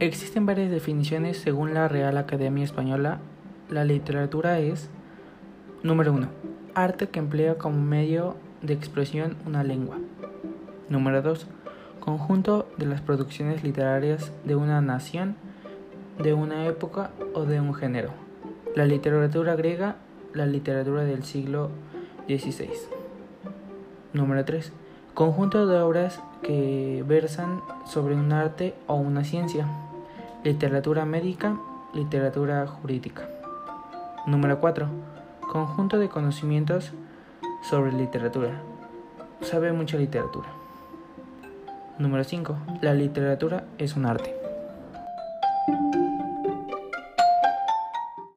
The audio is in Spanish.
Existen varias definiciones según la Real Academia Española. La literatura es, número 1, arte que emplea como medio de expresión una lengua. Número 2, conjunto de las producciones literarias de una nación, de una época o de un género. La literatura griega, la literatura del siglo XVI. Número 3. Conjunto de obras que versan sobre un arte o una ciencia. Literatura médica, literatura jurídica. Número 4. Conjunto de conocimientos sobre literatura. Sabe mucha literatura. Número 5. La literatura es un arte.